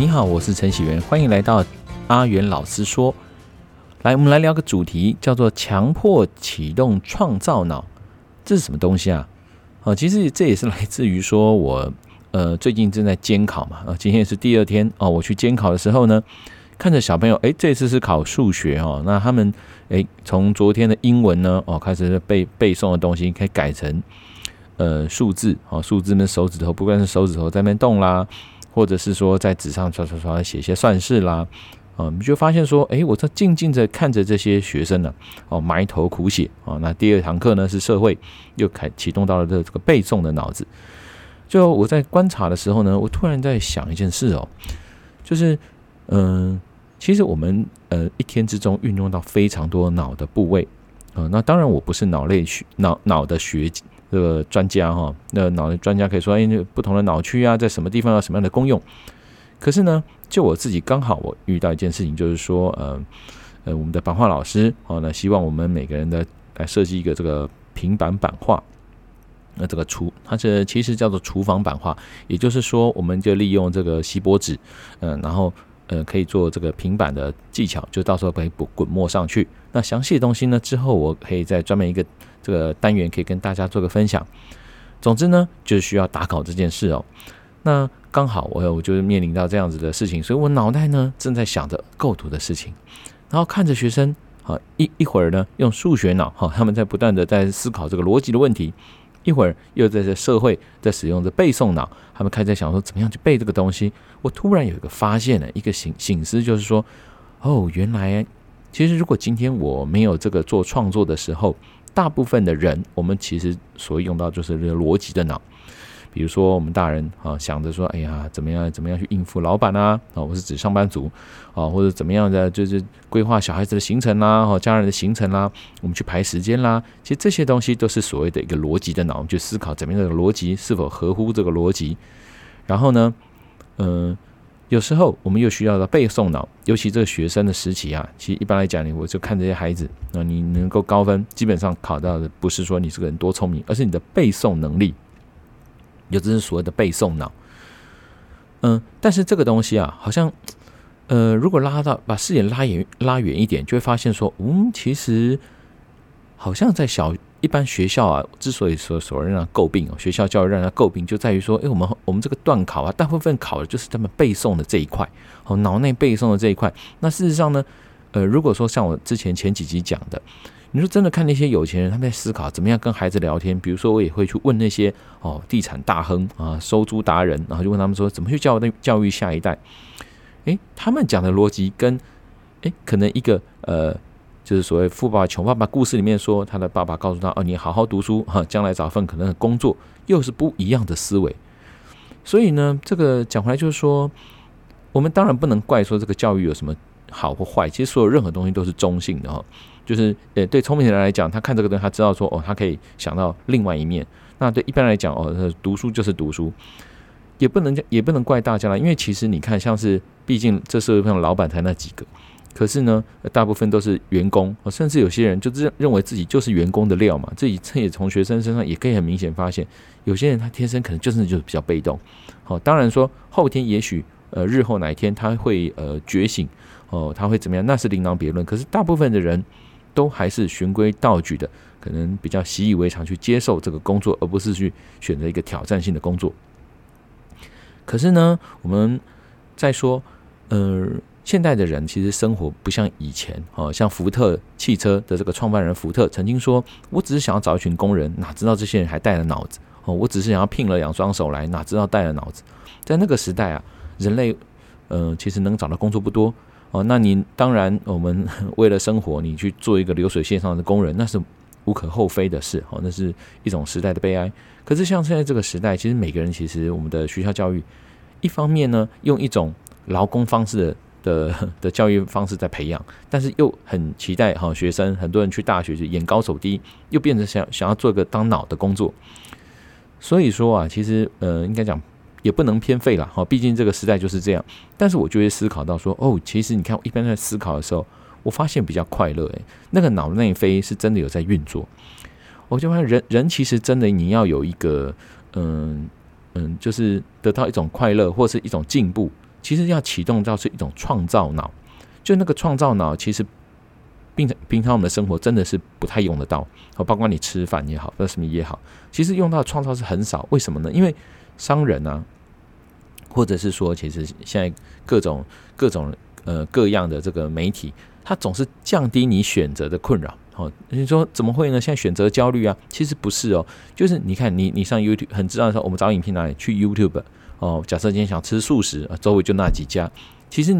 你好，我是陈喜元，欢迎来到阿元老师说。来，我们来聊个主题，叫做强迫启动创造脑，这是什么东西啊？哦，其实这也是来自于说我呃最近正在监考嘛，啊，今天是第二天哦，我去监考的时候呢，看着小朋友，哎，这次是考数学哦，那他们哎从昨天的英文呢哦开始背背诵的东西，可以改成呃数字哦，数字的手指头，不管是手指头在那边动啦。或者是说在纸上刷刷刷写些算式啦，啊，你就发现说，哎，我在静静的看着这些学生呢，哦，埋头苦写啊。那第二堂课呢是社会，又开启动到了这这个背诵的脑子。就我在观察的时候呢，我突然在想一件事哦，就是嗯、其实我们呃一天之中运用到非常多脑的部位啊。那当然我不是脑类学脑脑的学。这个专家哈，那脑的专家可以说，哎，不同的脑区啊，在什么地方有什么样的功用？可是呢，就我自己刚好我遇到一件事情，就是说，呃，呃，我们的版画老师哦，那希望我们每个人的来设计一个这个平板版画，那这个厨，它是其实叫做厨房版画，也就是说，我们就利用这个锡箔纸，嗯，然后呃，可以做这个平板的技巧，就到时候可以滚滚墨上去。那详细的东西呢，之后我可以再专门一个。这个单元可以跟大家做个分享。总之呢，就是需要打稿这件事哦。那刚好我我就是面临到这样子的事情，所以我脑袋呢正在想着构图的事情，然后看着学生啊一一会儿呢用数学脑哈，他们在不断的在思考这个逻辑的问题，一会儿又在这社会在使用着背诵脑，他们开始在想说怎么样去背这个东西。我突然有一个发现呢，一个醒醒思，就是说哦，原来其实如果今天我没有这个做创作的时候。大部分的人，我们其实所用到就是这个逻辑的脑，比如说我们大人啊，想着说，哎呀，怎么样怎么样去应付老板啊，啊，我是指上班族啊，或者怎么样的，就是规划小孩子的行程啦，哈，家人的行程啦，我们去排时间啦，其实这些东西都是所谓的一个逻辑的脑，我们去思考怎么样的逻辑是否合乎这个逻辑，然后呢，嗯。有时候我们又需要的背诵脑，尤其这个学生的时期啊，其实一般来讲，你我就看这些孩子，那你能够高分，基本上考到的不是说你这个人多聪明，而是你的背诵能力，也就是所谓的背诵脑。嗯，但是这个东西啊，好像，呃，如果拉到把视野拉远拉远一点，就会发现说，嗯，其实好像在小。一般学校啊，之所以说所谓让人诟病哦，学校教育让人诟病，就在于说，哎，我们我们这个段考啊，大部分考的就是他们背诵的这一块，哦，脑内背诵的这一块。那事实上呢，呃，如果说像我之前前几集讲的，你说真的看那些有钱人，他们在思考怎么样跟孩子聊天，比如说我也会去问那些哦，地产大亨啊，收租达人，然后就问他们说，怎么去教育教育下一代？哎，他们讲的逻辑跟，哎，可能一个呃。就是所谓富爸爸穷爸爸故事里面说，他的爸爸告诉他：“哦，你好好读书哈，将来找份可能的工作。”又是不一样的思维。所以呢，这个讲回来就是说，我们当然不能怪说这个教育有什么好或坏。其实所有任何东西都是中性的哈。就是呃，对聪明人来讲，他看这个东西，他知道说哦，他可以想到另外一面。那对一般来讲哦，读书就是读书，也不能也不能怪大家了，因为其实你看，像是毕竟这社会上老板才那几个。可是呢，大部分都是员工，甚至有些人就认认为自己就是员工的料嘛。这这也从学生身上也可以很明显发现，有些人他天生可能就是就是比较被动。好，当然说后天也许呃日后哪一天他会呃觉醒哦，他会怎么样，那是另当别论。可是大部分的人都还是循规蹈矩的，可能比较习以为常去接受这个工作，而不是去选择一个挑战性的工作。可是呢，我们再说呃。现代的人其实生活不像以前哦，像福特汽车的这个创办人福特曾经说：“我只是想要找一群工人，哪知道这些人还带了脑子哦，我只是想要聘了两双手来，哪知道带了脑子。”在那个时代啊，人类呃其实能找到工作不多哦。那你当然，我们 为了生活，你去做一个流水线上的工人，那是无可厚非的事哦，那是一种时代的悲哀。可是像现在这个时代，其实每个人其实我们的学校教育，一方面呢，用一种劳工方式的。的的教育方式在培养，但是又很期待哈学生，很多人去大学就眼高手低，又变成想想要做一个当脑的工作。所以说啊，其实呃，应该讲也不能偏废了哈，毕竟这个时代就是这样。但是我就会思考到说，哦，其实你看，我一般在思考的时候，我发现比较快乐诶，那个脑内啡是真的有在运作。我就发现人人其实真的你要有一个嗯嗯，就是得到一种快乐或是一种进步。其实要启动到是一种创造脑，就那个创造脑，其实平常平常我们的生活真的是不太用得到，哦，包括你吃饭也好，或什么也好，其实用到创造是很少。为什么呢？因为商人啊，或者是说，其实现在各种各种呃各样的这个媒体，它总是降低你选择的困扰。哦，你说怎么会呢？现在选择焦虑啊，其实不是哦，就是你看你你上 YouTube 很知道说，我们找影片哪里去 YouTube 哦。假设今天想吃素食啊，周围就那几家，其实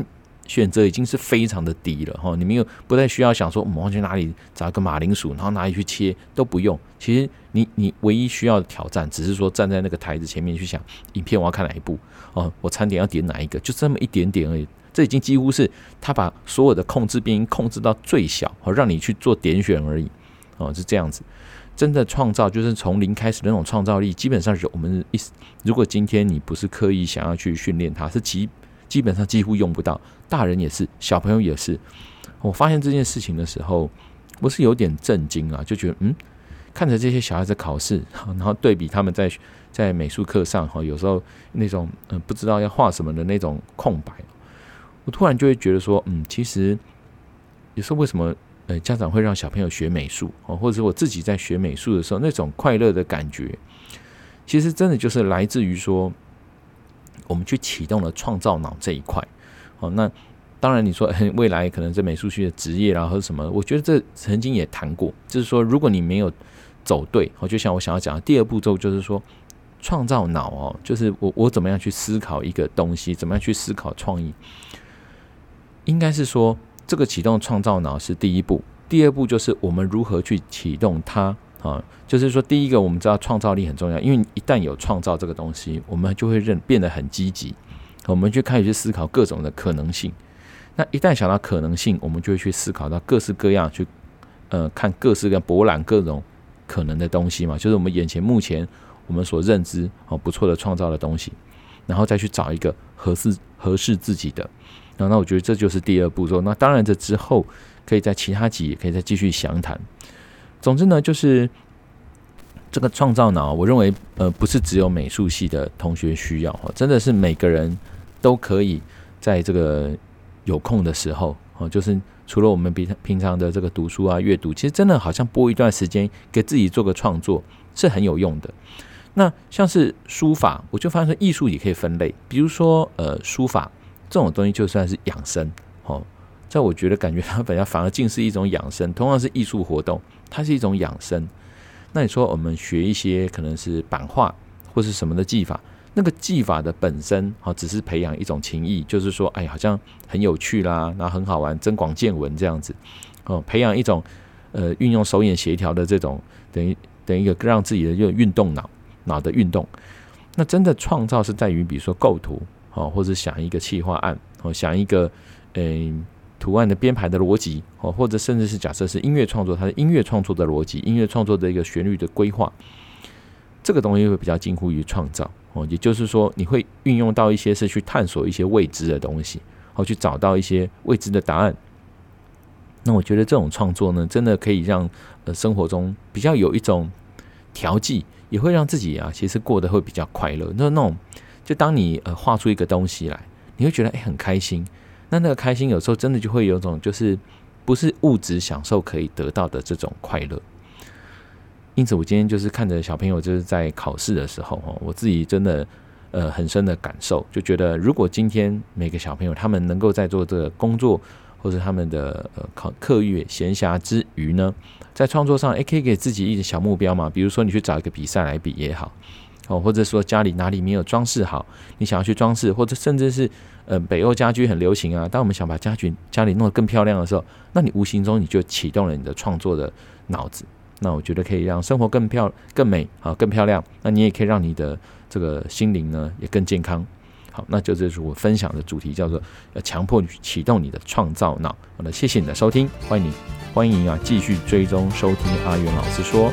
选择已经是非常的低了哈。你没有不再需要想说我们去哪里找一个马铃薯，然后哪里去切都不用。其实你你唯一需要的挑战，只是说站在那个台子前面去想影片我要看哪一部哦，我餐点要点哪一个，就这么一点点而已。这已经几乎是他把所有的控制变音控制到最小，好让你去做点选而已，哦，是这样子。真的创造就是从零开始的那种创造力，基本上是我们一如果今天你不是刻意想要去训练它，是基基本上几乎用不到。大人也是，小朋友也是。我发现这件事情的时候，我是有点震惊啊，就觉得嗯，看着这些小孩子考试，然后对比他们在在美术课上哈，有时候那种嗯不知道要画什么的那种空白。我突然就会觉得说，嗯，其实有时候为什么呃家长会让小朋友学美术哦，或者是我自己在学美术的时候那种快乐的感觉，其实真的就是来自于说我们去启动了创造脑这一块哦。那当然你说 未来可能在美术系的职业啦或者什么，我觉得这曾经也谈过，就是说如果你没有走对，哦，就像我想要讲的第二步骤，就是说创造脑哦，就是我我怎么样去思考一个东西，怎么样去思考创意。应该是说，这个启动创造脑是第一步，第二步就是我们如何去启动它啊。就是说，第一个我们知道创造力很重要，因为一旦有创造这个东西，我们就会认变得很积极，我们就开始去思考各种的可能性。那一旦想到可能性，我们就会去思考到各式各样，去呃看各式各样博览各种可能的东西嘛，就是我们眼前目前我们所认知哦不错的创造的东西，然后再去找一个合适合适自己的。那我觉得这就是第二步骤。那当然，这之后可以在其他集也可以再继续详谈。总之呢，就是这个创造脑，我认为呃不是只有美术系的同学需要，真的是每个人都可以在这个有空的时候，哦，就是除了我们平常平常的这个读书啊、阅读，其实真的好像播一段时间给自己做个创作是很有用的。那像是书法，我就发现说艺术也可以分类，比如说呃书法。这种东西就算是养生，哦，在我觉得感觉它本来反而竟是一种养生，同样是艺术活动，它是一种养生。那你说我们学一些可能是版画或是什么的技法，那个技法的本身，好，只是培养一种情谊，就是说，哎，好像很有趣啦，然后很好玩，增广见闻这样子，哦，培养一种呃运用手眼协调的这种，等于等于一个让自己的这个运动脑脑的运动。那真的创造是在于，比如说构图。哦，或者想一个企划案，哦，想一个，嗯、图案的编排的逻辑，哦，或者甚至是假设是音乐创作，它的音乐创作的逻辑，音乐创作的一个旋律的规划，这个东西会比较近乎于创造，哦，也就是说，你会运用到一些是去探索一些未知的东西，哦，去找到一些未知的答案。那我觉得这种创作呢，真的可以让呃生活中比较有一种调剂，也会让自己啊，其实过得会比较快乐。那那种。就当你呃画出一个东西来，你会觉得诶很开心。那那个开心有时候真的就会有种就是不是物质享受可以得到的这种快乐。因此，我今天就是看着小朋友就是在考试的时候，我自己真的呃很深的感受，就觉得如果今天每个小朋友他们能够在做这个工作或者他们的呃考课业闲暇之余呢，在创作上诶可以给自己一个小目标嘛，比如说你去找一个比赛来比也好。哦，或者说家里哪里没有装饰好，你想要去装饰，或者甚至是呃北欧家居很流行啊。当我们想把家具家里弄得更漂亮的时候，那你无形中你就启动了你的创作的脑子。那我觉得可以让生活更漂更美啊，更漂亮。那你也可以让你的这个心灵呢也更健康。好，那就这是我分享的主题，叫做要强迫你启动你的创造脑。好的，谢谢你的收听，欢迎你欢迎啊继续追踪收听阿元老师说。